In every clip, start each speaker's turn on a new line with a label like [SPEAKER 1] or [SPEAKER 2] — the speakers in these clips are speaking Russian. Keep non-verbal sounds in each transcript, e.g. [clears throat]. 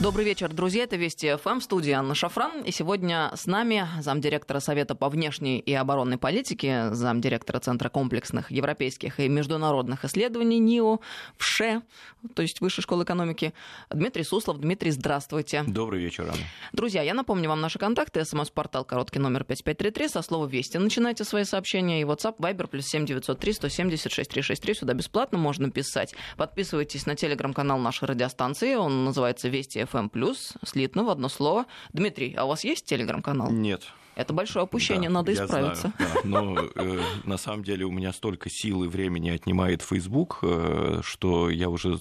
[SPEAKER 1] Добрый вечер, друзья. Это Вести ФМ, студия Анна Шафран. И сегодня с нами замдиректора Совета по внешней и оборонной политике, замдиректора Центра комплексных европейских и международных исследований НИО, ВШЭ, то есть Высшей школы экономики, Дмитрий Суслов. Дмитрий, здравствуйте.
[SPEAKER 2] Добрый вечер, Анна.
[SPEAKER 1] Друзья, я напомню вам наши контакты. СМС-портал короткий номер 5533 со слова «Вести». Начинайте свои сообщения. И WhatsApp, Viber, плюс 7903 170 6363. Сюда бесплатно можно писать. Подписывайтесь на телеграм-канал нашей радиостанции. Он называется «Вести FM+, слитно в одно слово. Дмитрий, а у вас есть телеграм-канал?
[SPEAKER 2] Нет.
[SPEAKER 1] Это большое опущение, да, надо исправиться.
[SPEAKER 2] Знаю, да, но э, на самом деле у меня столько сил и времени отнимает Facebook, э, что я уже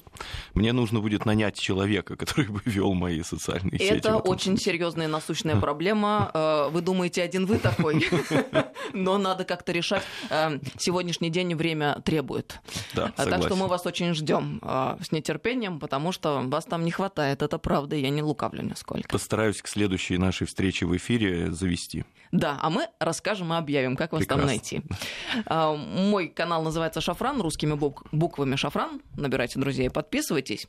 [SPEAKER 2] мне нужно будет нанять человека, [laughs] который бы вел мои социальные
[SPEAKER 1] Это
[SPEAKER 2] сети.
[SPEAKER 1] Это очень серьезная насущная проблема. Э, вы думаете, один вы такой, [laughs] [laughs] но надо как-то решать. Э, сегодняшний день время требует.
[SPEAKER 2] Да,
[SPEAKER 1] так что мы вас очень ждем э, с нетерпением, потому что вас там не хватает. Это правда, я не лукавлю нисколько.
[SPEAKER 2] Постараюсь к следующей нашей встрече в эфире завести.
[SPEAKER 1] Да, а мы расскажем и объявим, как вас Прекрасно. там найти. А, мой канал называется Шафран, русскими буквами Шафран. Набирайте друзей и подписывайтесь.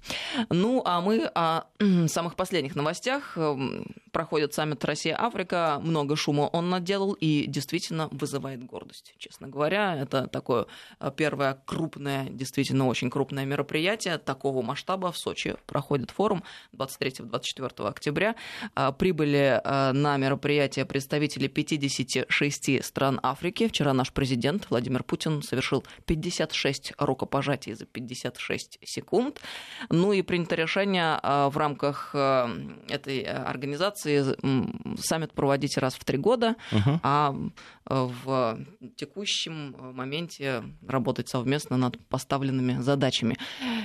[SPEAKER 1] Ну, а мы о [clears throat] самых последних новостях. Эм, проходит саммит Россия-Африка, много шума он наделал и действительно вызывает гордость, честно говоря. Это такое э, первое крупное, действительно очень крупное мероприятие такого масштаба. В Сочи проходит форум 23-24 октября. А, прибыли э, на мероприятие представители 56 стран Африки. Вчера наш президент Владимир Путин совершил 56 рукопожатий за 56 секунд. Ну и принято решение э, в рамках этой организации саммит проводить раз в три года, угу. а э, в текущем моменте работать совместно над поставленными задачами.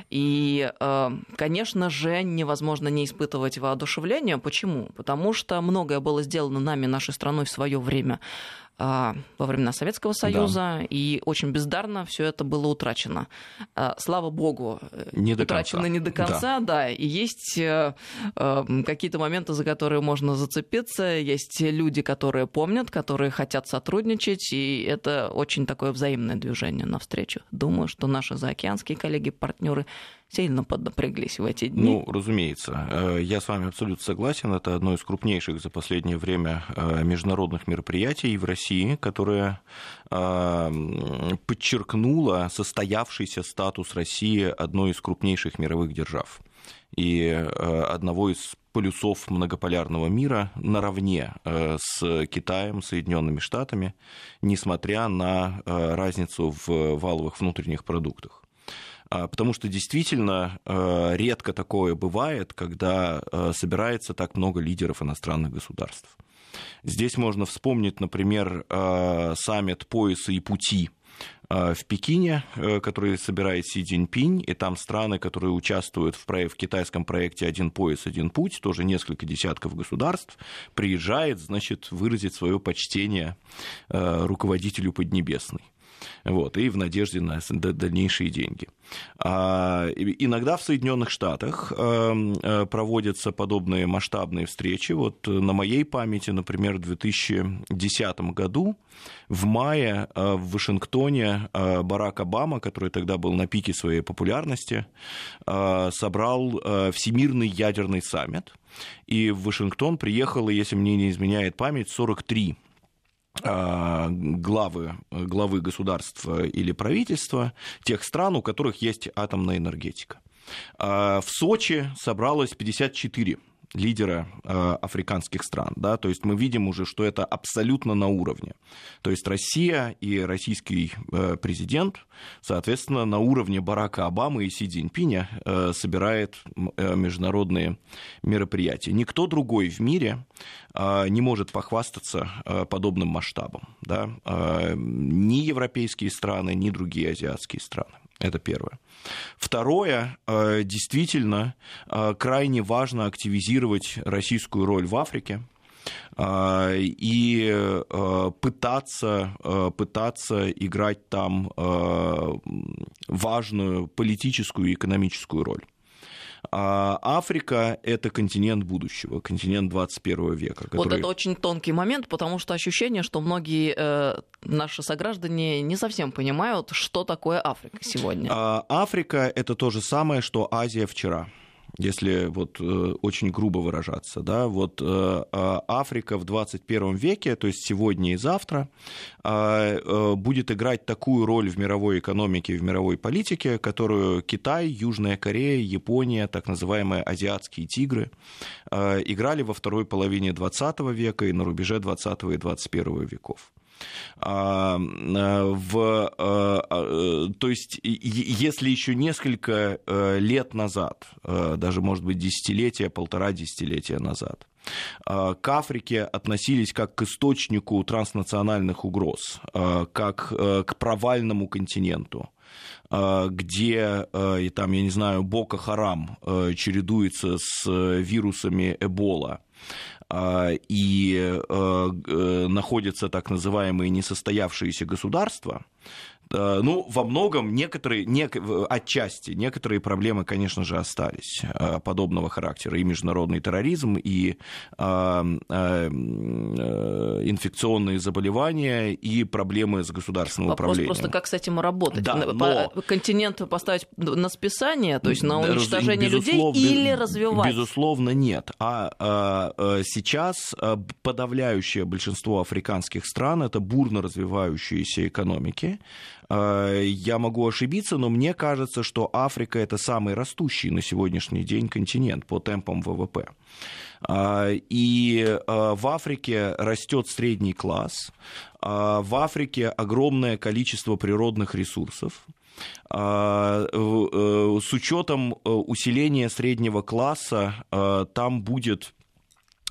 [SPEAKER 1] И, э, конечно же, невозможно не испытывать воодушевления. Почему? Потому что многое было сделано нами, нашей страной в свое время. А, во времена Советского Союза, да. и очень бездарно все это было утрачено. А, слава богу,
[SPEAKER 2] не
[SPEAKER 1] утрачено не до конца, да. да, и есть э, э, какие-то моменты, за которые можно зацепиться, есть люди, которые помнят, которые хотят сотрудничать, и это очень такое взаимное движение навстречу. Думаю, что наши заокеанские коллеги, партнеры сильно поднапряглись в эти дни.
[SPEAKER 2] Ну, разумеется. Э, я с вами абсолютно согласен. Это одно из крупнейших за последнее время э, международных мероприятий в России, которое э, подчеркнуло состоявшийся статус России одной из крупнейших мировых держав и одного из полюсов многополярного мира наравне с Китаем, Соединенными Штатами, несмотря на разницу в валовых внутренних продуктах. А, потому что действительно э, редко такое бывает, когда э, собирается так много лидеров иностранных государств. Здесь можно вспомнить, например, э, саммит пояса и пути в Пекине, который собирает Си Цзиньпинь, и там страны, которые участвуют в, в китайском проекте «Один пояс, один путь», тоже несколько десятков государств, приезжает, значит, выразить свое почтение руководителю Поднебесной вот, и в надежде на дальнейшие деньги. А, иногда в Соединенных Штатах эм, э, проводятся подобные масштабные встречи. Вот на моей памяти, например, в 2010 году, в мае э, в Вашингтоне э, Барак Обама, который тогда был на пике своей популярности, собрал Всемирный ядерный саммит. И в Вашингтон приехало, если мне не изменяет память, 43 а, главы, главы государства или правительства тех стран, у которых есть атомная энергетика. А, в Сочи собралось 54 лидера э, африканских стран. Да? То есть мы видим уже, что это абсолютно на уровне. То есть Россия и российский э, президент, соответственно, на уровне Барака Обамы и Си Цзиньпиня э, собирает э, международные мероприятия. Никто другой в мире э, не может похвастаться э, подобным масштабом. Да? Э, ни европейские страны, ни другие азиатские страны. Это первое. Второе, э, действительно, э, крайне важно активизировать российскую роль в Африке э, и пытаться, пытаться играть там важную политическую и экономическую роль. А Африка — это континент будущего, континент 21 века.
[SPEAKER 1] Который... Вот это очень тонкий момент, потому что ощущение, что многие э, наши сограждане не совсем понимают, что такое Африка сегодня.
[SPEAKER 2] А, Африка — это то же самое, что Азия вчера если вот э, очень грубо выражаться, да, вот э, а, Африка в 21 веке, то есть сегодня и завтра, а, э, будет играть такую роль в мировой экономике, в мировой политике, которую Китай, Южная Корея, Япония, так называемые азиатские тигры, играли во второй половине 20 века и на рубеже 20 и 21 веков. А, в, то есть, если еще несколько лет назад, даже, может быть, десятилетия, полтора десятилетия назад, к Африке относились как к источнику транснациональных угроз, как к провальному континенту где, и там, я не знаю, Бока Харам чередуется с вирусами Эбола, а, и э, э, находятся так называемые несостоявшиеся государства, ну, во многом некоторые, не, отчасти, некоторые проблемы, конечно же, остались э, подобного характера. И международный терроризм, и а, а, инфекционные заболевания, и проблемы с государственным
[SPEAKER 1] Вопрос
[SPEAKER 2] управлением.
[SPEAKER 1] просто, как с этим работать?
[SPEAKER 2] Да, но...
[SPEAKER 1] Континент поставить на списание, то есть на уничтожение людей, или развивать?
[SPEAKER 2] Безусловно, нет. А, а сейчас подавляющее большинство африканских стран это бурно развивающиеся экономики, Э, я могу ошибиться, но мне кажется, что Африка это самый растущий на сегодняшний день континент по темпам ВВП. Э, и э, в Африке растет средний класс, в Африке огромное количество природных ресурсов. С учетом усиления среднего класса там будет Э,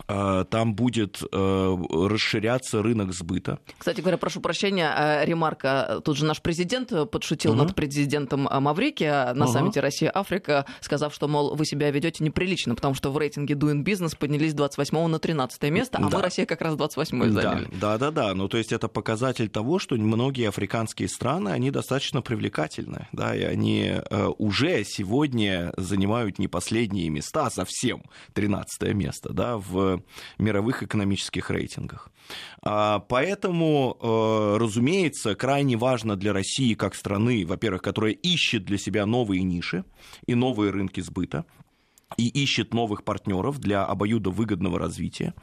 [SPEAKER 2] там будет э, расширяться рынок сбыта.
[SPEAKER 1] Кстати говоря, прошу прощения, э, ремарка. Тут же наш президент подшутил угу. над президентом Маврики на угу. саммите Россия-Африка, сказав, что, мол, вы себя ведете неприлично, потому что в рейтинге Doing Business поднялись с 28 на 13 место, а да. мы, Россия, как раз 28 заняли.
[SPEAKER 2] Да, да, да. Ну, то есть это показатель того, что многие африканские страны, они достаточно привлекательны, да, и они уже сегодня занимают не последние места, а совсем 13 место, да, в мировых экономических рейтингах. А, поэтому, э, разумеется, крайне важно для России как страны, во-первых, которая ищет для себя новые ниши и новые рынки сбыта, и ищет новых партнеров для обоюдовыгодного развития.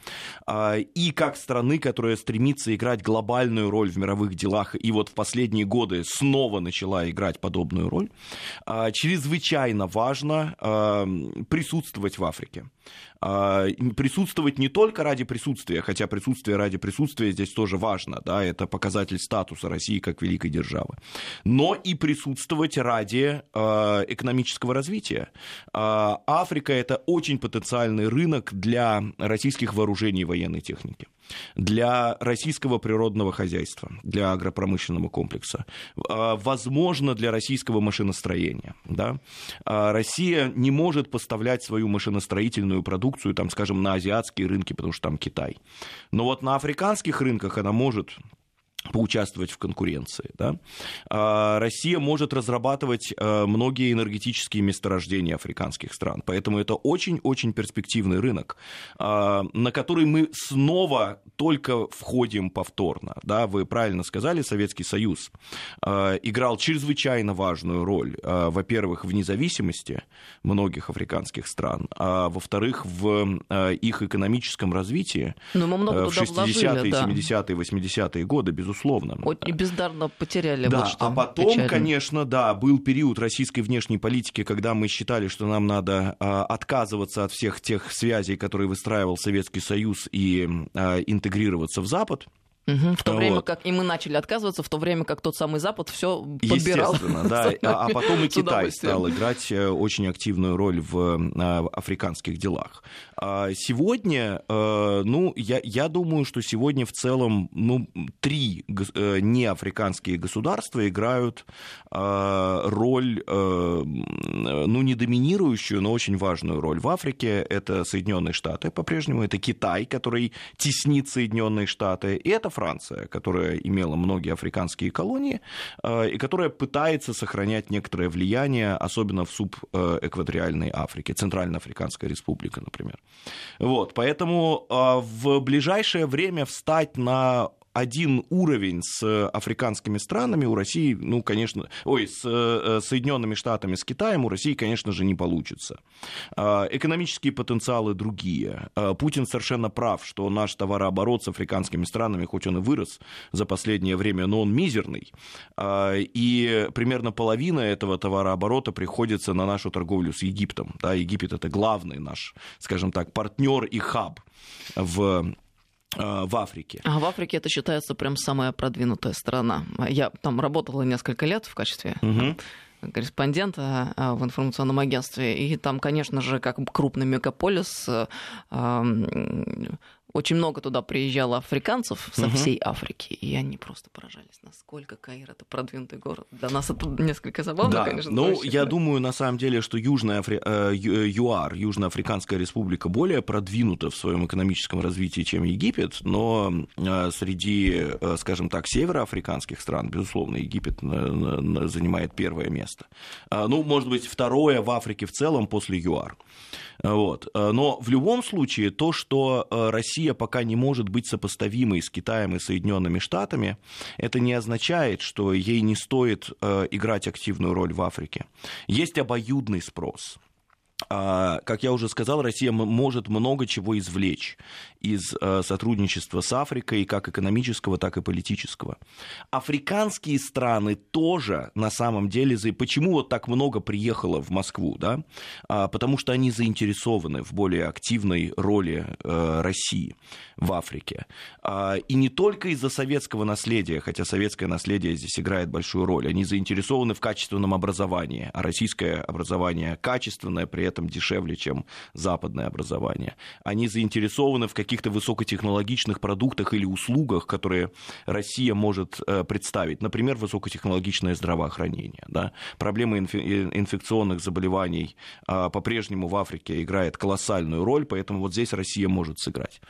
[SPEAKER 2] А, и как страны, которая стремится играть глобальную роль в мировых делах, и вот в последние годы снова начала играть подобную роль, а, чрезвычайно важно присутствовать в Африке. А, присутствовать не только ради присутствия, хотя присутствие ради присутствия здесь тоже важно, да, это показатель статуса России как великой державы, но и присутствовать ради а, экономического развития. А, Африка это очень потенциальный рынок для российских вооружений и военной техники для российского природного хозяйства, для агропромышленного комплекса, а, возможно, для российского машиностроения. Да? А Россия не может поставлять свою машиностроительную продукцию, там, скажем, на азиатские рынки, потому что там Китай. Но вот на африканских рынках она может поучаствовать в конкуренции. Да? А Россия может разрабатывать э, многие энергетические месторождения африканских стран, поэтому это очень-очень перспективный рынок, а, на который мы снова только входим повторно. Да? Вы правильно сказали, Советский Союз а, играл чрезвычайно важную роль, во-первых, в независимости многих африканских стран, а во-вторых, в их экономическом развитии
[SPEAKER 1] Но мы много
[SPEAKER 2] в 60-е, да. 70-е, 80-е годы, безусловно, безусловно.
[SPEAKER 1] Очень бездарно потеряли.
[SPEAKER 2] Да,
[SPEAKER 1] вот что
[SPEAKER 2] а потом, печально. конечно, да, был период российской внешней политики, когда мы считали, что нам надо а, отказываться от всех тех связей, которые выстраивал Советский Союз, и а, интегрироваться в Запад.
[SPEAKER 1] Угу, в то вот. время как и мы начали отказываться, в то время как тот самый Запад все подбирал.
[SPEAKER 2] Естественно, да. [laughs] А, а потом и Китай стал играть э, очень активную роль в э, африканских делах. А сегодня, э, ну, я, я думаю, что сегодня в целом, ну, три неафриканские государства играют роль, ну, не доминирующую, но очень важную роль. В Африке это Соединенные Штаты по-прежнему, это Китай, который теснит Соединенные Штаты, и это это Франция, которая имела многие африканские колонии и которая пытается сохранять некоторое влияние, особенно в субэкваториальной Африке, Центральноафриканская республика, например. Вот, поэтому в ближайшее время встать на один уровень с африканскими странами у России, ну, конечно, ой, с э, Соединенными Штатами, с Китаем у России, конечно же, не получится. А, экономические потенциалы другие. А, Путин совершенно прав, что наш товарооборот с африканскими странами, хоть он и вырос за последнее время, но он мизерный. А, и примерно половина этого товарооборота приходится на нашу торговлю с Египтом. Да, Египет это главный наш, скажем так, партнер и хаб в Э, в Африке.
[SPEAKER 1] А в Африке это считается прям самая продвинутая страна. Я там работала несколько лет в качестве угу корреспондента э, в информационном агентстве. И там, конечно же, как крупный мегаполис, э, очень много туда приезжало африканцев со угу. всей Африки, и они просто поражались, насколько Каир это продвинутый город. Для нас это несколько забавно,
[SPEAKER 2] да.
[SPEAKER 1] конечно.
[SPEAKER 2] Ну, звучит, я да. думаю, на самом деле, что Южная Афри... Э, ЮАР, Южноафриканская республика, более продвинута в своем экономическом развитии, чем Египет, но э, среди, э, скажем так, североафриканских стран, безусловно, Египет занимает первое место. Ну, может быть, второе в Африке в целом после ЮАР. Вот. Но в любом случае, то, что Россия Россия пока не может быть сопоставимой с Китаем и Соединенными Штатами, это не означает, что ей не стоит э, играть активную роль в Африке. Есть обоюдный спрос. А, как я уже сказал, Россия может много чего извлечь из э, сотрудничества с Африкой, как экономического, так и политического. Африканские страны тоже на самом деле... Почему вот так много приехало в Москву? Да? А, потому что они заинтересованы в более активной роли э, России в Африке. А, и не только из-за советского наследия, хотя советское наследие здесь играет большую роль. Они заинтересованы в качественном образовании, а российское образование качественное, при этом дешевле, чем западное образование. Они заинтересованы в каких-то высокотехнологичных продуктах или услугах, которые Россия может э, представить. Например, высокотехнологичное здравоохранение. Да? Проблема инфекционных заболеваний а, по-прежнему в Африке играет колоссальную роль, поэтому вот здесь Россия может сыграть.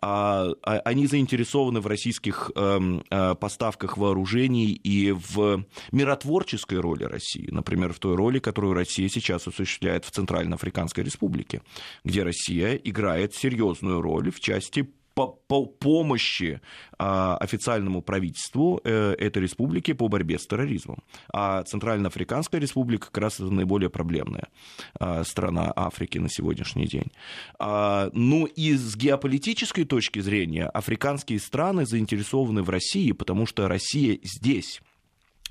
[SPEAKER 2] А, а, они заинтересованы в российских эм, э, поставках вооружений и в миротворческой роли России, например, в той роли, которую Россия сейчас осуществляет в Центральной Центральноафриканской республики, где Россия играет серьезную роль в части по, по помощи а, официальному правительству э, этой республики по борьбе с терроризмом. А Центральноафриканская республика как раз это наиболее проблемная а, страна Африки на сегодняшний день. А, ну и с геополитической точки зрения африканские страны заинтересованы в России, потому что Россия здесь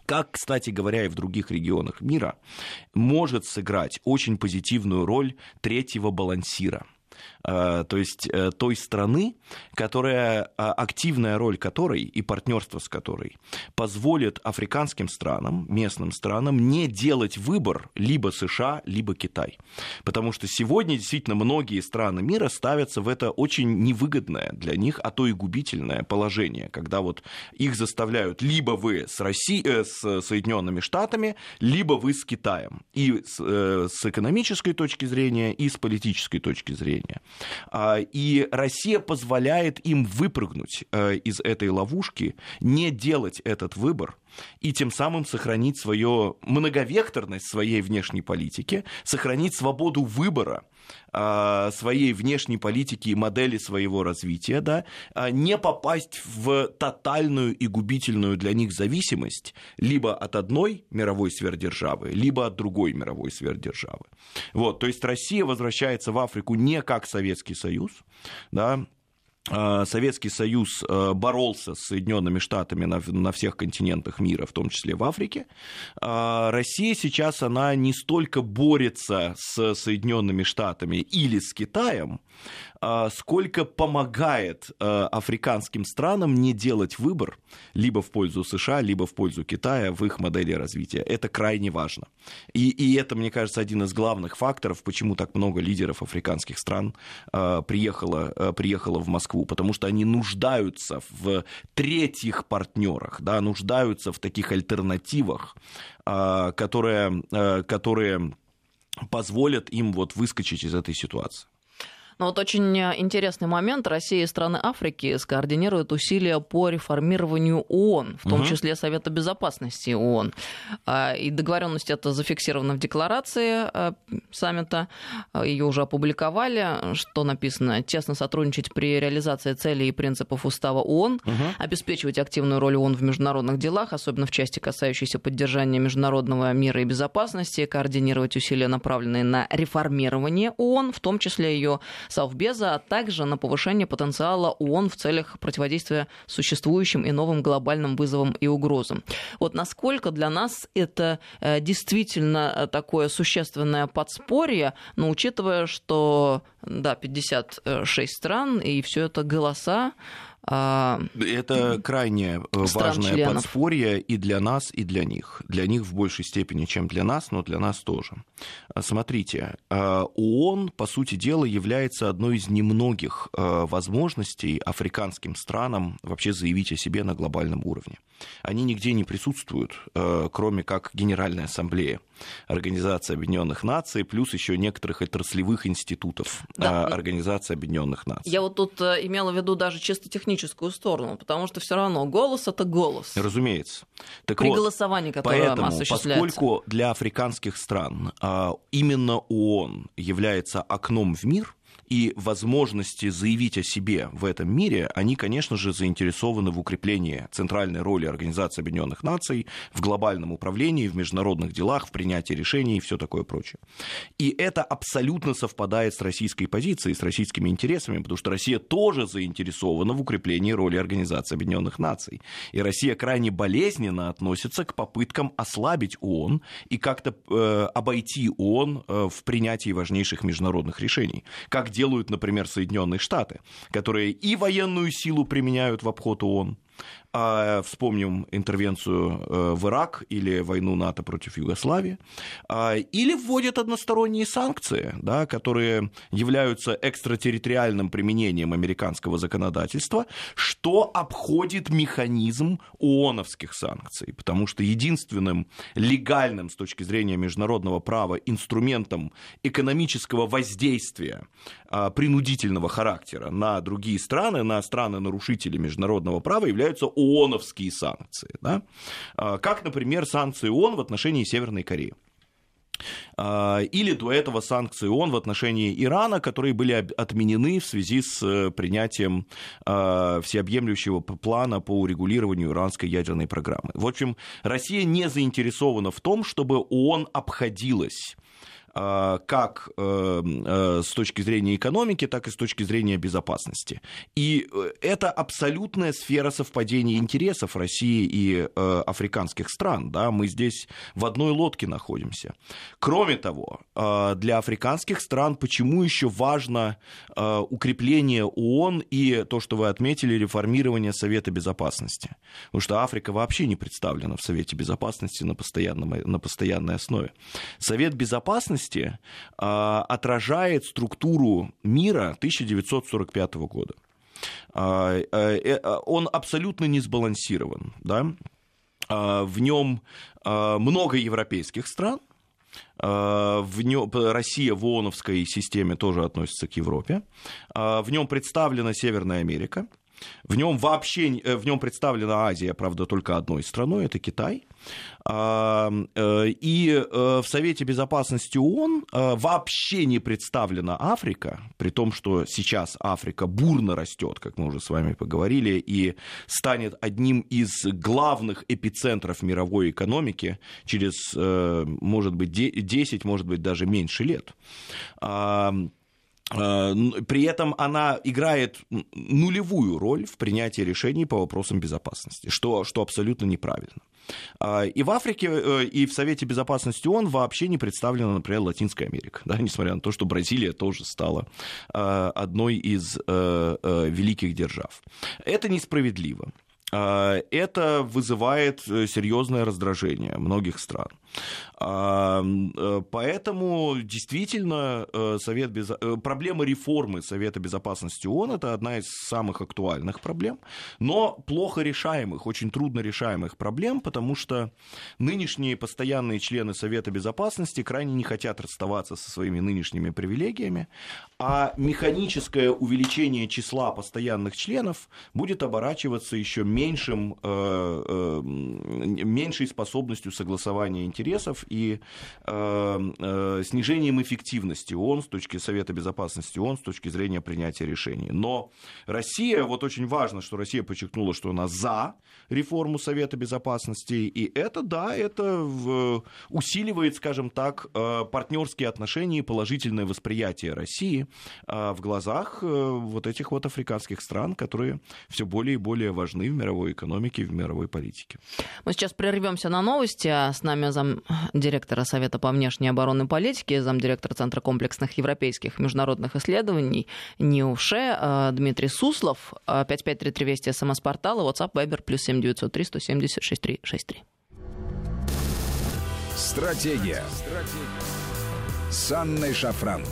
[SPEAKER 2] как, кстати говоря, и в других регионах мира, может сыграть очень позитивную роль третьего балансира – то есть э, той страны, которая, а, активная роль которой и партнерство с которой позволит африканским странам, местным странам не делать выбор либо США, либо Китай. Потому что сегодня действительно многие страны мира ставятся в это очень невыгодное для них, а то и губительное положение, когда вот их заставляют либо вы с, Россией, э, с Соединенными Штатами, либо вы с Китаем. И э, с экономической точки зрения, и с политической точки зрения. А, и Россия позволяет им выпрыгнуть э, из этой ловушки, не делать этот выбор и тем самым сохранить свою многовекторность своей внешней политики, сохранить свободу выбора своей внешней политики и модели своего развития, да, а, не попасть в тотальную и губительную для них зависимость либо от одной мировой сверхдержавы, либо от другой мировой сверхдержавы. Вот, то есть Россия возвращается в Африку не как Советский Союз, да, а, Советский Союз а, боролся с Соединенными Штатами на, на всех континентах мира, в том числе в Африке. А, Россия сейчас, она не столько борется с Соединенными Штатами или с Китаем, а, сколько помогает а, африканским странам не делать выбор либо в пользу США, либо в пользу Китая в их модели развития. Это крайне важно. И, и это, мне кажется, один из главных факторов, почему так много лидеров африканских стран а, приехало, приехало в Москву, потому что они нуждаются в третьих партнерах, да, нуждаются в таких альтернативах, которые, которые позволят им вот выскочить из этой ситуации.
[SPEAKER 1] Но вот очень интересный момент. Россия и страны Африки скоординируют усилия по реформированию ООН, в том угу. числе Совета Безопасности ООН. А, и договоренность это зафиксирована в декларации а, саммита. Ее уже опубликовали, что написано тесно сотрудничать при реализации целей и принципов устава ООН, угу. обеспечивать активную роль ООН в международных делах, особенно в части, касающейся поддержания международного мира и безопасности, координировать усилия, направленные на реформирование ООН, в том числе ее Совбеза, а также на повышение потенциала ООН в целях противодействия существующим и новым глобальным вызовам и угрозам. Вот насколько для нас это э, действительно такое существенное подспорье, но учитывая, что да, 56 стран, и все это голоса,
[SPEAKER 2] Это крайне э, важное членов. подспорье и для нас, и для них. Для них в большей степени, чем для нас, но для нас тоже. А, смотрите, а, ООН, по сути дела, является одной из немногих возможностей африканским странам вообще заявить о себе на глобальном уровне. Они нигде не присутствуют, кроме как Генеральная Ассамблея. Организации Объединенных Наций, плюс еще некоторых отраслевых институтов да. Организации Объединенных Наций.
[SPEAKER 1] Я вот тут э, имела в виду даже чисто техническую сторону, потому что все равно голос это голос.
[SPEAKER 2] Разумеется.
[SPEAKER 1] Так При вот, голосовании, которое
[SPEAKER 2] поэтому,
[SPEAKER 1] осуществляется.
[SPEAKER 2] Поскольку для африканских стран а, именно ООН является окном в мир, и возможности заявить о себе в этом мире, они, конечно же, заинтересованы в укреплении центральной роли Организации Объединенных Наций в глобальном управлении, в международных делах, в принятии решений и все такое прочее. И это абсолютно совпадает с российской позицией, с российскими интересами, потому что Россия тоже заинтересована в укреплении роли Организации Объединенных Наций. И Россия крайне болезненно относится к попыткам ослабить ООН и как-то э, обойти ООН э, в принятии важнейших международных решений. Как делают, например, Соединенные Штаты, которые и военную силу применяют в обход ООН, а, вспомним интервенцию э, в Ирак или войну НАТО против Югославии, а, или вводят односторонние санкции, да, которые являются экстратерриториальным применением американского законодательства, что обходит механизм ООНовских санкций, потому что единственным легальным с точки зрения международного права инструментом экономического воздействия а, принудительного характера на другие страны, на страны-нарушители международного права являются ООНовские санкции. Да? А, как, например, санкции ООН в отношении Северной Кореи. А, или до этого санкции ООН в отношении Ирана, которые были отменены в связи с э, принятием а, всеобъемлющего плана по урегулированию иранской ядерной программы. В общем, Россия не заинтересована в том, чтобы ООН обходилась как э, э, с точки зрения экономики, так и с точки зрения безопасности. И э, это абсолютная сфера совпадения интересов России и африканских стран. Да? Мы здесь в одной лодке находимся. Кроме того, для африканских стран почему еще важно укрепление ООН и то, что вы отметили, реформирование Совета Безопасности? Потому что Африка вообще не представлена в Совете Безопасности на, постоянном, на постоянной основе. Совет Безопасности части а, отражает структуру мира 1945 года. А, э, а, он абсолютно не сбалансирован. Да? В нем много европейских стран, в нем, Россия в ООНовской системе тоже относится к Европе. В нем представлена Северная Америка. В нем вообще э, в нем представлена Азия, правда, только одной страной, это Китай. А, э, и э, в Совете Безопасности ООН вообще не представлена Африка, при том, что сейчас Африка бурно растет, как мы уже с вами поговорили, и станет одним из главных эпицентров мировой экономики через, может быть, 10, может быть, даже меньше лет. Э, при этом она играет нулевую роль в принятии решений по вопросам безопасности, что, что абсолютно неправильно. А, и в Африке, э, и в Совете Безопасности ООН вообще не представлена, например, Латинская Америка, да, несмотря на то, что Бразилия тоже стала э, одной из великих держав. Это несправедливо. Это вызывает серьезное раздражение многих стран. Поэтому действительно Совет Без... проблема реформы Совета Безопасности ООН это одна из самых актуальных проблем, но плохо решаемых, очень трудно решаемых проблем, потому что нынешние постоянные члены Совета Безопасности крайне не хотят расставаться со своими нынешними привилегиями, а механическое увеличение числа постоянных членов будет оборачиваться еще меньшим, э, э, меньшей способностью согласования интересов и э, снижением эффективности ООН с точки Совета Безопасности ООН с точки зрения принятия решений. Но Россия, вот очень важно, что Россия подчеркнула, что она за реформу Совета Безопасности, и это, да, это усиливает, скажем так, партнерские отношения и положительное восприятие России а, в глазах э, вот этих вот африканских стран, которые все более и более важны в мировой экономике и в мировой политике.
[SPEAKER 1] Мы сейчас прервемся на новости. А с нами зам директора Совета по внешней оборонной политике, замдиректора Центра комплексных европейских международных исследований НИУШЕ а, Дмитрий Суслов. 5533 Вести СМС-портала, WhatsApp, Viber, плюс 7903 170 6363.
[SPEAKER 3] Стратегия. Стратегия. С Анной Шафран.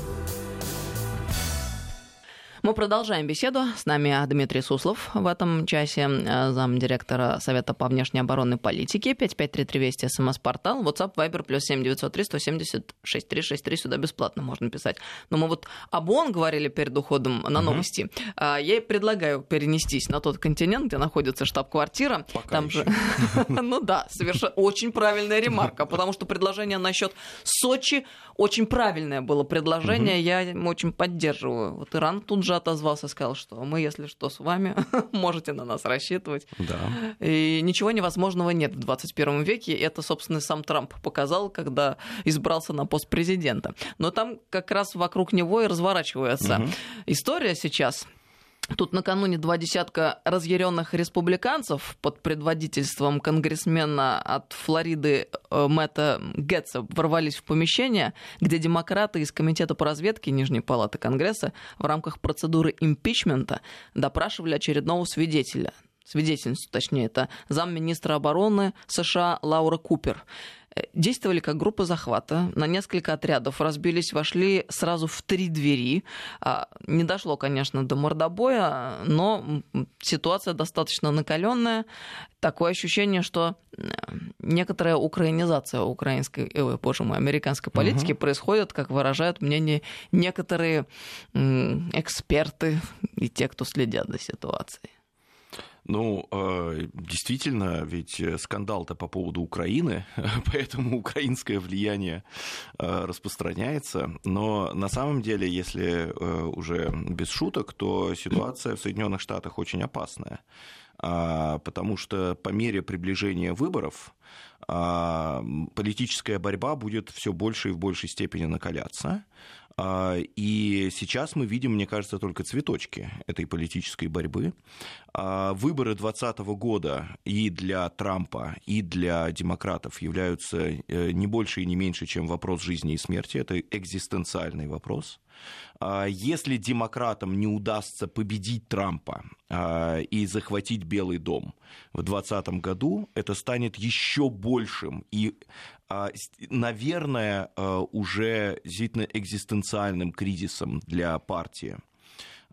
[SPEAKER 1] Мы продолжаем беседу. С нами Дмитрий Суслов в этом часе, э, замдиректора Совета по внешней оборонной политике. 5533 Вести, СМС-портал, WhatsApp, Viber, плюс 7903 170 6363. Сюда бесплатно можно писать. Но мы вот об ООН говорили перед уходом на новости. Угу. Я предлагаю перенестись на тот континент, где находится штаб-квартира.
[SPEAKER 2] Там же... [laughs]
[SPEAKER 1] Ну да, совершенно очень правильная ремарка, потому что предложение насчет Сочи очень правильное было предложение. Я очень поддерживаю. Вот Иран тут же же отозвался, сказал, что мы, если что, с вами, [laughs] можете на нас рассчитывать.
[SPEAKER 2] Да.
[SPEAKER 1] И ничего невозможного нет в 21 веке. Это, собственно, сам Трамп показал, когда избрался на пост президента. Но там как раз вокруг него и разворачивается угу. история сейчас. Тут накануне два десятка разъяренных республиканцев под предводительством конгрессмена от Флориды э, Мэтта Гетца ворвались в помещение, где демократы из Комитета по разведке Нижней Палаты Конгресса в рамках процедуры импичмента допрашивали очередного свидетеля. Свидетельницу, точнее, это замминистра обороны США Лаура Купер действовали как группа захвата. На несколько отрядов разбились, вошли сразу в три двери. А, не дошло, конечно, до мордобоя, но ситуация достаточно накаленная. Такое ощущение, что некоторая украинизация украинской, ой, боже мой, американской политики угу. происходит, как выражают мнение некоторые эксперты и те, кто следят за ситуацией.
[SPEAKER 2] Ну, э, действительно, ведь скандал-то по поводу Украины, [laughs] поэтому украинское влияние э, распространяется. Но на самом деле, если э, уже без шуток, то ситуация в Соединенных Штатах очень опасная. А, потому что по мере приближения выборов а, политическая борьба будет все больше и в большей степени накаляться. А, и сейчас мы видим, мне кажется, только цветочки этой политической борьбы. А, выборы 2020 года и для Трампа, и для демократов являются э, не больше и не меньше, чем вопрос жизни и смерти. Это экзистенциальный вопрос. А, если демократам не удастся победить Трампа и захватить Белый дом в 2020 году, это станет еще большим и а, наверное, а, уже действительно экзистенциальным кризисом для партии.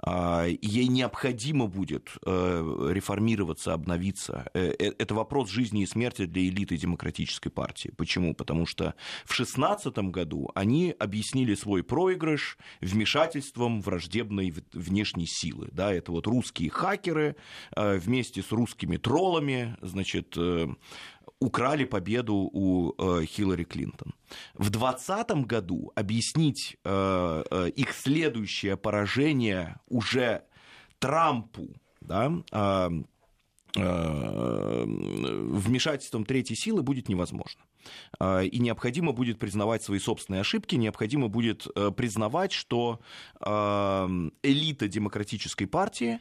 [SPEAKER 2] А, ей необходимо будет э, реформироваться, обновиться. Э, э, это вопрос жизни и смерти для элиты демократической партии. Почему? Потому что в 2016 году они объяснили свой проигрыш вмешательством враждебной внешней силы. Да, это вот русские хакеры вместе с русскими троллами, значит, украли победу у э, Хиллари Клинтон. В 2020 году объяснить э, э, их следующее поражение уже Трампу, да, э, э, вмешательством третьей силы будет невозможно. Э, и необходимо будет признавать свои собственные ошибки, необходимо будет э, признавать, что элита демократической партии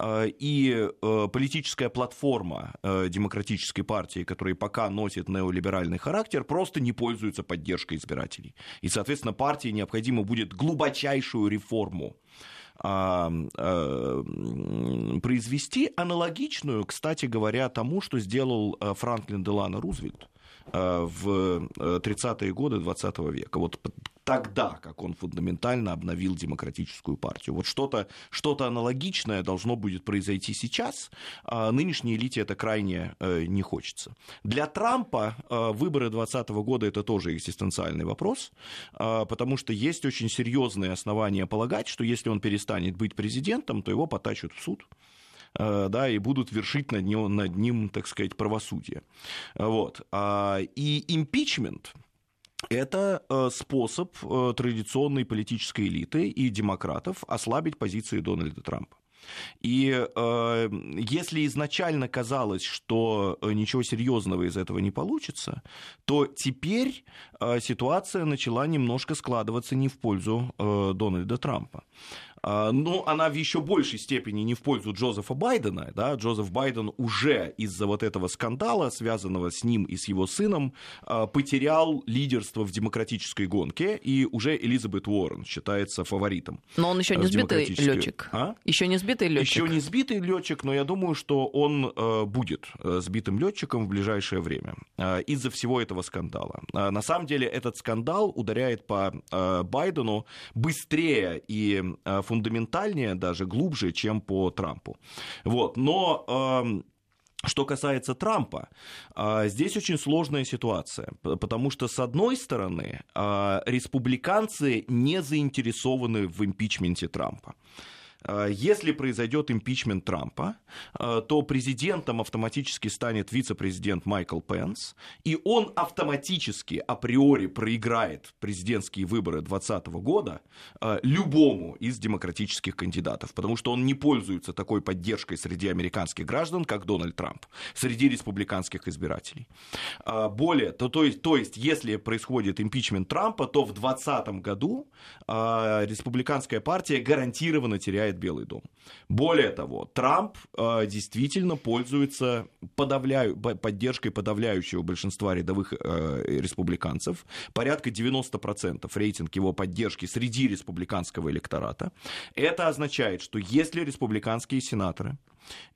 [SPEAKER 2] Э, и политическая платформа демократической партии, которая пока носит неолиберальный характер, просто не пользуется поддержкой избирателей. И, соответственно, партии необходимо будет глубочайшую реформу а, а, произвести аналогичную, кстати говоря, тому, что сделал Франклин Делано Рузвельт в 30-е годы 20 века. Вот тогда, как он фундаментально обновил демократическую партию. Вот что-то что аналогичное должно будет произойти сейчас. А нынешней элите это крайне э, не хочется. Для Трампа э, выборы 2020 года это тоже экзистенциальный вопрос, э, потому что есть очень серьезные основания полагать, что если он перестанет быть президентом, то его потащат в суд да, и будут вершить над ним, над ним так сказать, правосудие. Вот. А, и импичмент, это э, способ э, традиционной политической элиты и демократов ослабить позиции Дональда Трампа. И э, если изначально казалось, что ничего серьезного из этого не получится, то теперь э, ситуация начала немножко складываться не в пользу э, Дональда Трампа. А, но она в еще большей степени не в пользу Джозефа Байдена. Да? Джозеф Байден уже из-за вот этого скандала, связанного с ним и с его сыном, а, потерял лидерство в демократической гонке, и уже Элизабет Уоррен считается фаворитом.
[SPEAKER 1] Но он еще не сбитый летчик. А? Еще не сбитый летчик.
[SPEAKER 2] Еще не сбитый летчик, но я думаю, что он э, будет э, сбитым летчиком в ближайшее время э, из-за всего этого скандала. На самом деле этот скандал ударяет по Байдену быстрее и фундаментальнее, даже глубже, чем по Трампу. Вот. Но эм, что касается Трампа, э, здесь очень сложная ситуация, потому что, с одной стороны, э, республиканцы не заинтересованы в импичменте Трампа. Э, если произойдет импичмент Трампа, э, то президентом автоматически станет вице-президент Майкл Пенс, и он автоматически априори проиграет президентские выборы 2020 года э, любому из демократических кандидатов, потому что он не пользуется такой поддержкой среди американских граждан, как Дональд Трамп, среди республиканских избирателей. Более, то, то, есть, то есть, если происходит импичмент Трампа, то в 2020 году республиканская партия гарантированно теряет подавляет Белый дом. Более того, Трамп э, действительно пользуется подавляю, поддержкой подавляющего большинства рядовых э, республиканцев. Порядка 90% рейтинг его поддержки среди республиканского электората. Это означает, что если республиканские сенаторы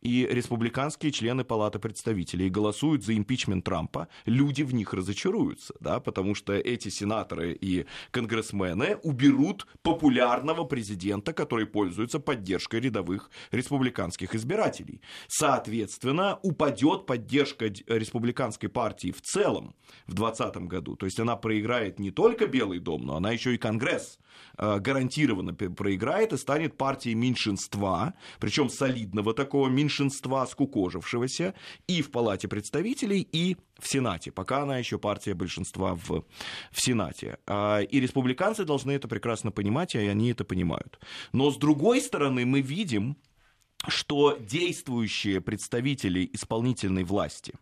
[SPEAKER 2] и республиканские члены Палаты представителей голосуют за импичмент Трампа, люди в них разочаруются, да, потому что эти сенаторы и конгрессмены уберут популярного президента, который пользуется поддержкой рядовых республиканских избирателей. Соответственно, упадет поддержка республиканской партии в целом в 2020 году. То есть она проиграет не только Белый дом, но она еще и Конгресс гарантированно проиграет и станет партией меньшинства, причем солидного такого такого меньшинства скукожившегося и в Палате представителей, и в Сенате, пока она еще партия большинства в, в Сенате. А, и республиканцы должны это прекрасно понимать, и они это понимают. Но с другой стороны, мы видим, что действующие представители исполнительной власти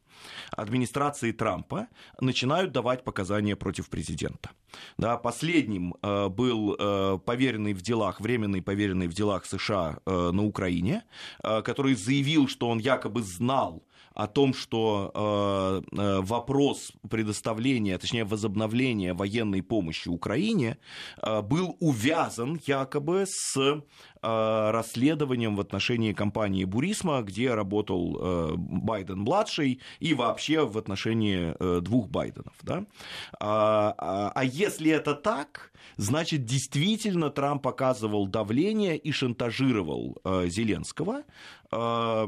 [SPEAKER 2] администрации Трампа начинают давать показания против президента. Да, последним э, был э, поверенный в делах, временный поверенный в делах США э, на Украине, э, который заявил, что он якобы знал о том, что э, э, вопрос предоставления, точнее возобновления военной помощи Украине э, был увязан якобы с расследованием в отношении компании Бурисма, где работал э, Байден-младший, и вообще в отношении э, двух Байденов. Да? А, а, а если это так, значит, действительно Трамп оказывал давление и шантажировал э, Зеленского э,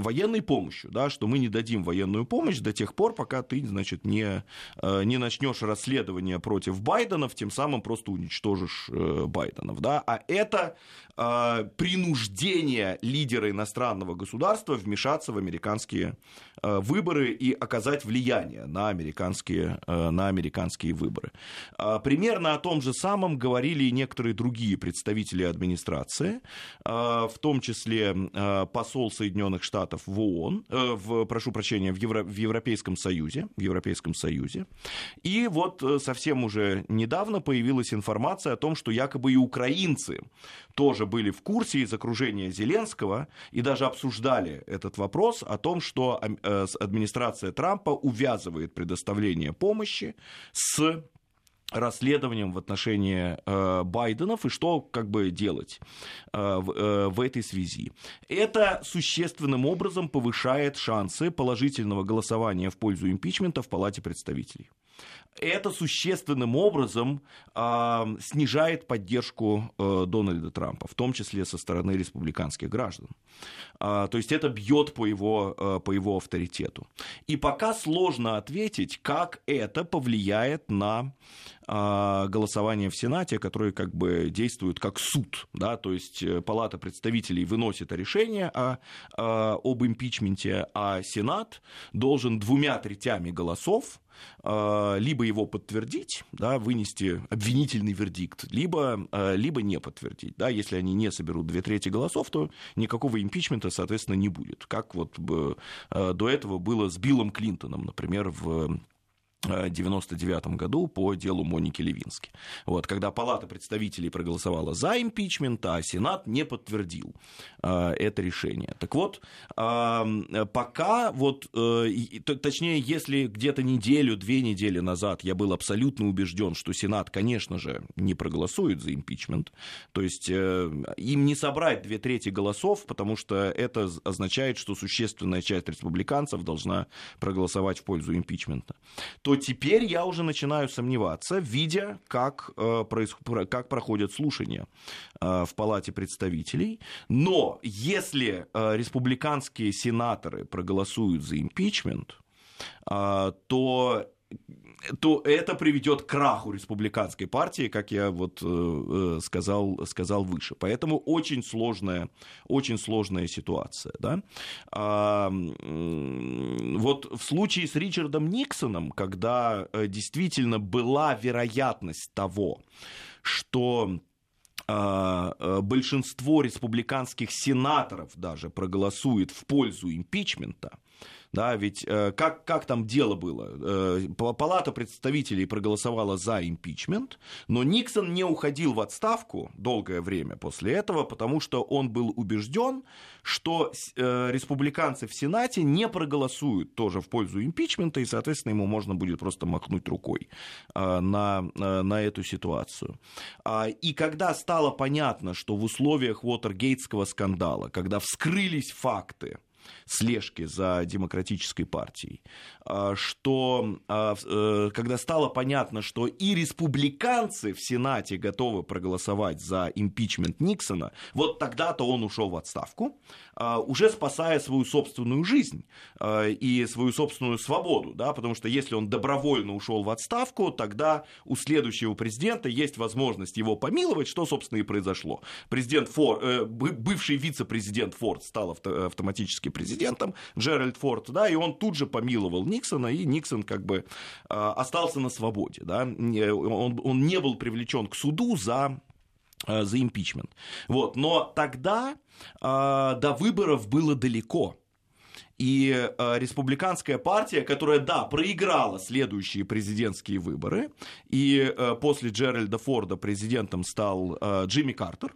[SPEAKER 2] военной помощью, да, что мы не дадим военную помощь до тех пор, пока ты, значит, не, не начнешь расследование против Байденов, тем самым просто уничтожишь Байденов. Да? А это принуждение лидера иностранного государства вмешаться в американские выборы и оказать влияние на американские, на американские выборы. Примерно о том же самом говорили и некоторые другие представители администрации, в том числе посол Соединенных Штатов в ООН, э, в, прошу прощения, в, Евро, в Европейском Союзе, в Европейском Союзе. И вот э, совсем уже недавно появилась информация о том, что якобы и украинцы тоже были в курсе из окружения Зеленского и даже обсуждали этот вопрос о том, что э, администрация Трампа увязывает предоставление помощи с расследованием в отношении э, Байденов и что как бы делать э, в, э, в этой связи. Это существенным образом повышает шансы положительного голосования в пользу импичмента в Палате представителей это существенным образом э, снижает поддержку э, Дональда Трампа, в том числе со стороны республиканских граждан. Э, то есть это бьет по его, э, по его авторитету. И пока сложно ответить, как это повлияет на э, голосование в Сенате, которое как бы действует как суд. Да? То есть э, Палата представителей выносит решение о, о, об импичменте, а Сенат должен двумя третями голосов либо его подтвердить, да, вынести обвинительный вердикт, либо, а, либо не подтвердить. Да, если они не соберут две трети голосов, то никакого импичмента, соответственно, не будет. Как вот а, до этого было с Биллом Клинтоном, например, в 1999 году по делу Моники Левински. Вот, когда Палата представителей проголосовала за импичмент, а Сенат не подтвердил э, это решение. Так вот, э, пока, вот, э, точнее, если где-то неделю, две недели назад я был абсолютно убежден, что Сенат, конечно же, не проголосует за импичмент, то есть э, им не собрать две трети голосов, потому что это означает, что существенная часть республиканцев должна проголосовать в пользу импичмента то теперь я уже начинаю сомневаться, видя, как, э, как проходят слушания э, в Палате представителей. Но если э, республиканские сенаторы проголосуют за импичмент, то то это приведет к краху республиканской партии, как я вот э, сказал, сказал выше. Поэтому очень сложная, очень сложная ситуация. Да? А, вот в случае с Ричардом Никсоном, когда э, действительно была вероятность того, что а, э, большинство республиканских сенаторов даже проголосует в пользу импичмента, да, ведь э, как, как там дело было? Э, палата представителей проголосовала за импичмент, но Никсон не уходил в отставку долгое время после этого, потому что он был убежден, что э, республиканцы в Сенате не проголосуют тоже в пользу импичмента, и, соответственно, ему можно будет просто махнуть рукой на, на эту ситуацию. А, и когда стало понятно, что в условиях Уотергейтского скандала, когда вскрылись факты, слежки за демократической партией, а, что а, э, когда стало понятно, что и республиканцы в Сенате готовы проголосовать за импичмент Никсона, вот тогда-то он ушел в отставку, а, уже спасая свою собственную жизнь и свою собственную свободу, да, потому что если он добровольно ушел в отставку, тогда у следующего президента есть возможность его помиловать, что, собственно, и произошло. Президент Форд, э, бывший вице-президент Форд стал автоматически президентом, Джеральд Форд, да, и он тут же помиловал Никсона, и Никсон как бы а, остался на свободе, да, он, он не был привлечен к суду за а, за импичмент. Вот. Но тогда э, до выборов было далеко. И э, республиканская партия, которая, да, проиграла следующие президентские выборы, и э, после Джеральда Форда президентом стал э, Джимми Картер,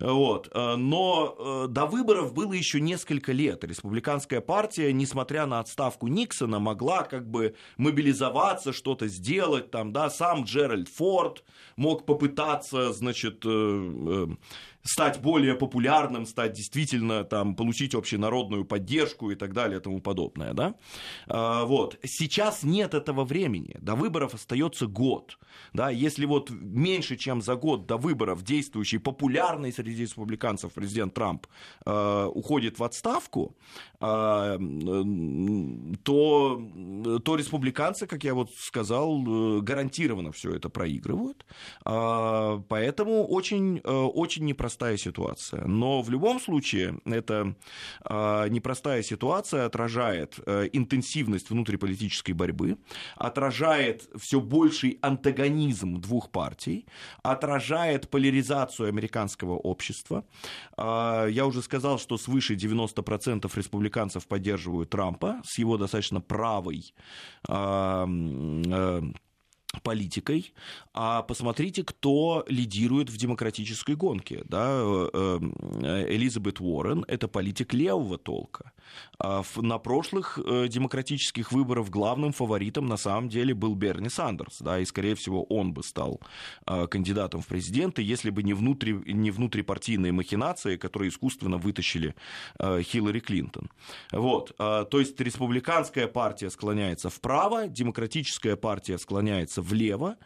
[SPEAKER 2] вот. Э, но э, до выборов было еще несколько лет. Республиканская партия, несмотря на отставку Никсона, могла как бы мобилизоваться, что-то сделать. Там, да, сам Джеральд Форд мог попытаться, значит, э, стать более популярным, стать действительно там, получить общенародную поддержку и так далее и тому подобное. Да? А, вот. Сейчас нет этого времени. До выборов остается год. Да? Если вот меньше, чем за год до выборов действующий популярный среди республиканцев президент Трамп э, уходит в отставку, э, то, то республиканцы, как я вот сказал, гарантированно все это проигрывают. Э, поэтому очень, очень непросто непростая ситуация. Но в любом случае эта э, непростая ситуация отражает э, интенсивность внутриполитической борьбы, отражает все больший антагонизм двух партий, отражает поляризацию американского общества. Э, я уже сказал, что свыше 90% республиканцев поддерживают Трампа с его достаточно правой политикой, а посмотрите, кто лидирует в демократической гонке. Да? Э, э, Элизабет Уоррен – это политик левого толка. А на прошлых э, демократических выборах главным фаворитом на самом деле был Берни Сандерс, да, и, скорее всего, он бы стал кандидатом в президенты, если бы не, внутри, не внутрипартийные махинации, которые искусственно вытащили Хиллари Клинтон. Вот. То есть республиканская партия склоняется вправо, демократическая партия склоняется влево.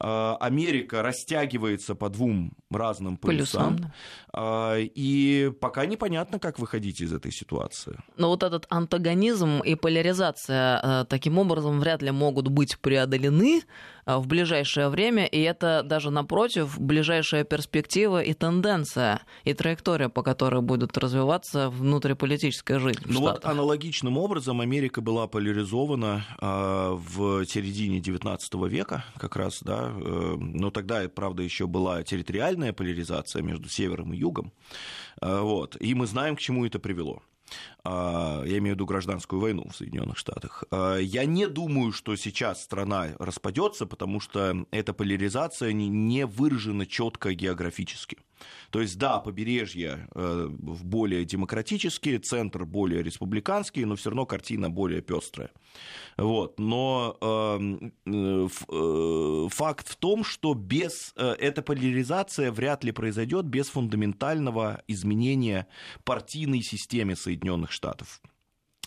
[SPEAKER 2] А, Америка растягивается по двум разным полюсам. Полюсам. А, и пока непонятно, как выходить из этой ситуации.
[SPEAKER 1] Но вот этот антагонизм и поляризация э, таким образом вряд ли могут быть преодолены в ближайшее время, и это даже напротив ближайшая перспектива и тенденция, и траектория, по которой будет развиваться внутриполитическая жизнь. Ну
[SPEAKER 2] вот аналогичным образом Америка была поляризована э, в середине XIX века, как раз, да, но тогда, правда, еще была территориальная поляризация между севером и югом. Э, вот. И мы знаем, к чему это привело. А, я имею в виду гражданскую войну в Соединенных Штатах. А, я не думаю, что сейчас страна распадется, потому что эта поляризация не выражена четко географически. То есть, да, побережье э, более демократические, центр более республиканский, но все равно картина более пестрая. Вот. Но эм, э, э, факт в том, что без эта поляризация вряд ли произойдет без фундаментального изменения партийной системы Соединенных Штатов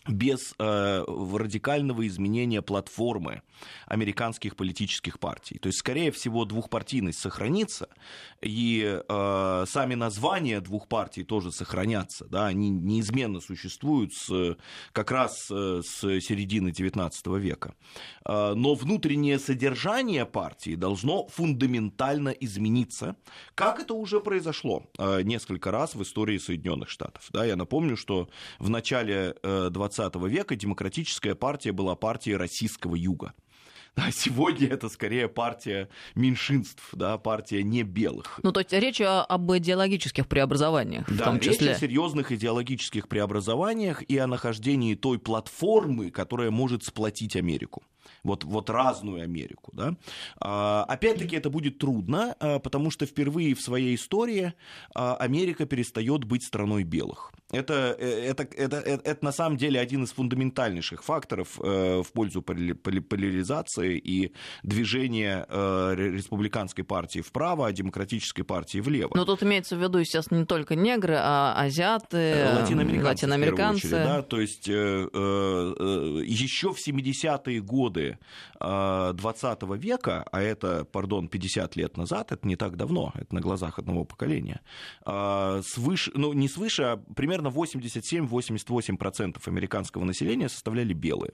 [SPEAKER 2] без э, радикального изменения платформы американских политических партий. То есть, скорее всего, двухпартийность сохранится, и э, сами названия двух партий тоже сохранятся. Да, они неизменно существуют с, как раз э, с середины XIX века. Э, но внутреннее содержание партии должно фундаментально измениться, как это уже произошло э, несколько раз в истории Соединенных Штатов. Да, я напомню, что в начале э, 20 века демократическая партия была партией российского юга. [laughs] А сегодня это скорее партия меньшинств, да, партия не белых.
[SPEAKER 1] Ну, то есть речь об идеологических преобразованиях
[SPEAKER 2] да,
[SPEAKER 1] в том числе.
[SPEAKER 2] речь о серьезных идеологических преобразованиях и о нахождении той платформы, которая может сплотить Америку вот, вот разную Америку. Да? А, опять-таки это будет трудно, а, потому что впервые в своей истории а, Америка перестает быть страной белых. Это, э, это, это, это, это на самом деле один из фундаментальнейших факторов э, в пользу поляризации и движения э, республиканской партии вправо, а демократической партии влево.
[SPEAKER 1] Но тут имеется в виду, естественно, не только негры, а азиаты, латиноамериканцы. латиноамериканцы.
[SPEAKER 2] Очередь, да? То есть еще в 70-е годы 20 века, а это, пардон, 50 лет назад, это не так давно, это на глазах одного поколения, свыше, ну не свыше, а примерно 87-88% американского населения составляли белые.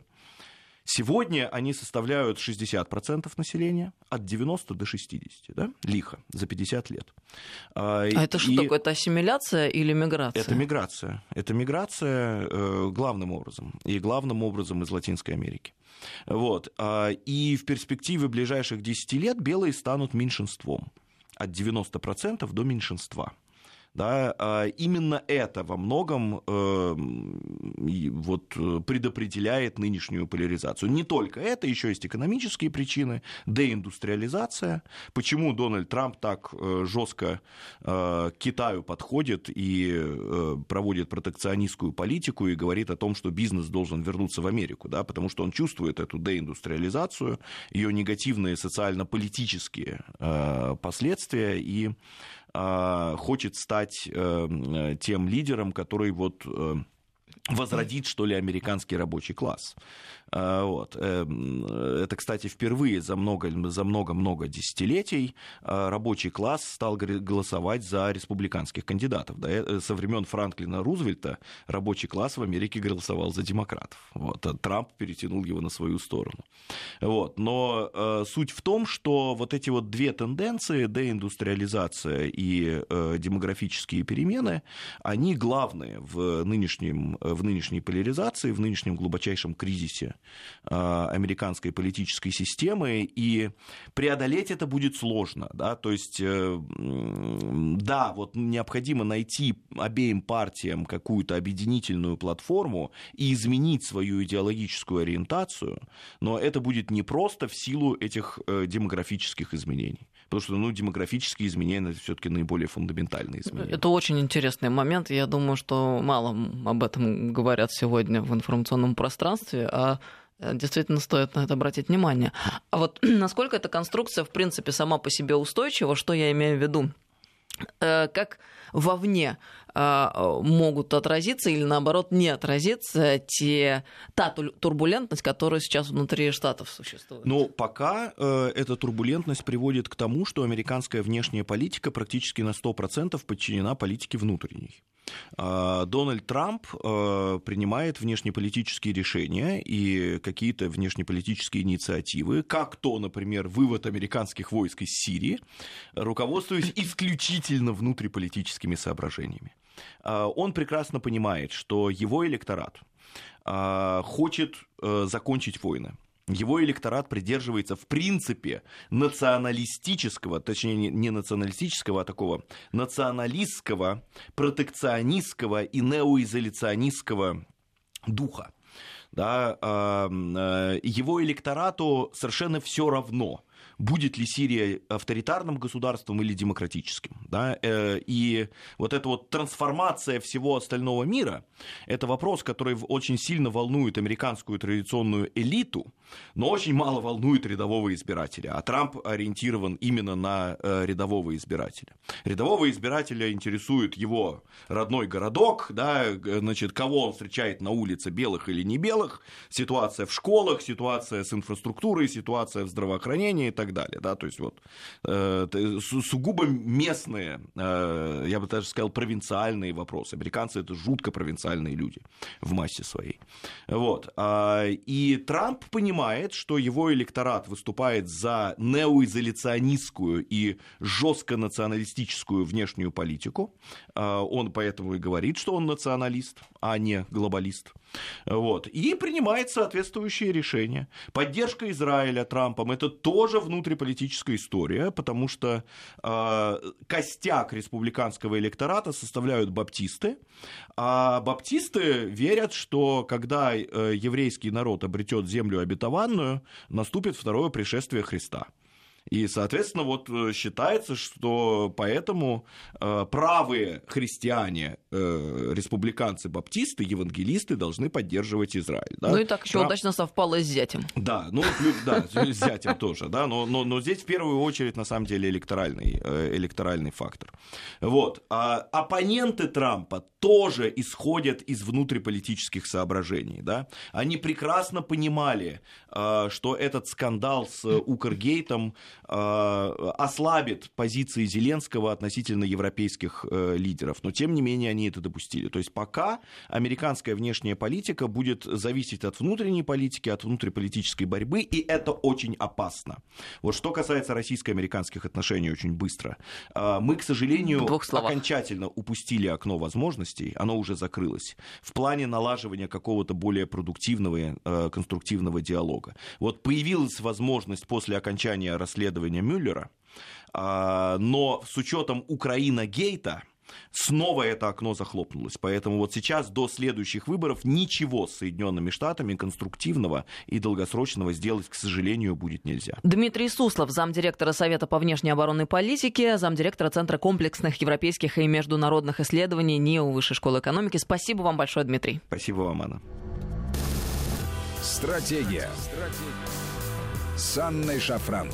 [SPEAKER 2] Сегодня они составляют 60% населения, от 90 до 60, да, лихо, за 50 лет.
[SPEAKER 1] А, а это что такое, это ассимиляция или миграция?
[SPEAKER 2] Это миграция. Это миграция э, главным образом, и главным образом из Латинской Америки. Вот. А, и в перспективе ближайших 10 лет белые станут меньшинством, от 90% до меньшинства. Да, а именно это во многом э, вот, предопределяет нынешнюю поляризацию. Не только это, еще есть экономические причины, деиндустриализация. Почему Дональд Трамп так э, жестко э, к Китаю подходит и э, проводит протекционистскую политику и говорит о том, что бизнес должен вернуться в Америку, да, потому что он чувствует эту деиндустриализацию, ее негативные социально-политические э, последствия и хочет стать э, тем лидером, который вот э, возродит, что ли, американский рабочий класс. А, вот. Эм, это, кстати, впервые за много, за много-много десятилетий а, рабочий класс стал голосовать за республиканских кандидатов. Э, со времен Франклина Рузвельта рабочий класс в Америке голосовал за демократов. Вот. А Трамп перетянул его на свою сторону. Вот. Но э, суть в том, что вот эти вот две тенденции, деиндустриализация и э, демографические перемены, они главные в, нынешнем, в нынешней поляризации, в нынешнем глубочайшем кризисе американской политической системы, и преодолеть это будет сложно. Да? То есть, да, вот необходимо найти обеим партиям какую-то объединительную платформу и изменить свою идеологическую ориентацию, но это будет не просто в силу этих демографических изменений. Потому что ну, демографические изменения это все-таки наиболее фундаментальные изменения.
[SPEAKER 1] Это очень интересный момент. Я думаю, что мало об этом говорят сегодня в информационном пространстве, а э, действительно стоит на это обратить внимание. А вот [clears throat] насколько эта конструкция, в принципе, сама по себе устойчива, что я имею в виду? Э, как вовне а, могут отразиться или наоборот не отразиться те, та турбулентность, которая сейчас внутри штатов существует?
[SPEAKER 2] Ну, пока э, эта турбулентность приводит к тому, что американская внешняя политика практически на 100% подчинена политике внутренней. А, Дональд Трамп э, принимает внешнеполитические решения и какие-то внешнеполитические инициативы, как то, например, вывод американских войск из Сирии, руководствуясь исключительно внутриполитическими соображениями. А, он прекрасно понимает, что его электорат а, хочет э, закончить войны. Его электорат придерживается, в принципе, националистического, точнее, не националистического, а такого националистского, протекционистского и неоизоляционистского духа. Да, а, его электорату совершенно все равно, будет ли Сирия авторитарным государством или демократическим. Да? Э, и вот эта вот трансформация всего остального мира, это вопрос, который очень сильно волнует американскую традиционную элиту, но очень мало волнует рядового избирателя. А Трамп ориентирован именно на э, рядового избирателя. Рядового избирателя интересует его родной городок, да, значит, кого он встречает на улице, белых или не белых, ситуация в школах, ситуация с инфраструктурой, ситуация в здравоохранении и так далее. Да? То есть вот э, сугубо местные, э, я бы даже сказал, провинциальные вопросы. Американцы это жутко провинциальные люди в массе своей. Вот. А, и Трамп понимает, что его электорат выступает за неоизоляционистскую и жестко националистическую внешнюю политику. А, он поэтому и говорит, что он националист, а не глобалист. Вот. И принимает соответствующие решения. Поддержка Израиля Трампом – это тоже внутриполитическая история, потому что э, костяк республиканского электората составляют баптисты, а баптисты верят, что когда э, еврейский народ обретет землю обетованную, наступит второе пришествие Христа. И, соответственно, вот э, считается, что поэтому э, правые христиане, э, республиканцы, баптисты, евангелисты должны поддерживать Израиль.
[SPEAKER 1] Да? Ну и так еще Прав... удачно совпало с зятем.
[SPEAKER 2] Да, ну да, с зятем тоже, да, но, но, но здесь в первую очередь на самом деле электоральный, электоральный фактор. Вот. А оппоненты Трампа тоже исходят из внутриполитических соображений, да. Они прекрасно понимали, что этот скандал с Укргейтом Э, ослабит позиции Зеленского относительно европейских э, лидеров. Но, тем не менее, они это допустили. То есть пока американская внешняя политика будет зависеть от внутренней политики, от внутриполитической борьбы, и это очень опасно. Вот что касается российско-американских отношений очень быстро. Э, мы, к сожалению, окончательно упустили окно возможностей, оно уже закрылось, в плане налаживания какого-то более продуктивного, конструктивного диалога. Вот появилась возможность после окончания расследования Мюллера, а, но с учетом Украина-гейта, снова это окно захлопнулось. Поэтому вот сейчас до следующих выборов ничего с Соединенными Штатами конструктивного и долгосрочного сделать, к сожалению, будет нельзя.
[SPEAKER 1] Дмитрий Суслов, замдиректора Совета по внешней оборонной политике, замдиректора Центра комплексных европейских и международных исследований НИО Высшей школы экономики. Спасибо вам большое, Дмитрий.
[SPEAKER 2] Спасибо вам, Анна.
[SPEAKER 3] Стратегия. Стратегия. С Анной Шафран.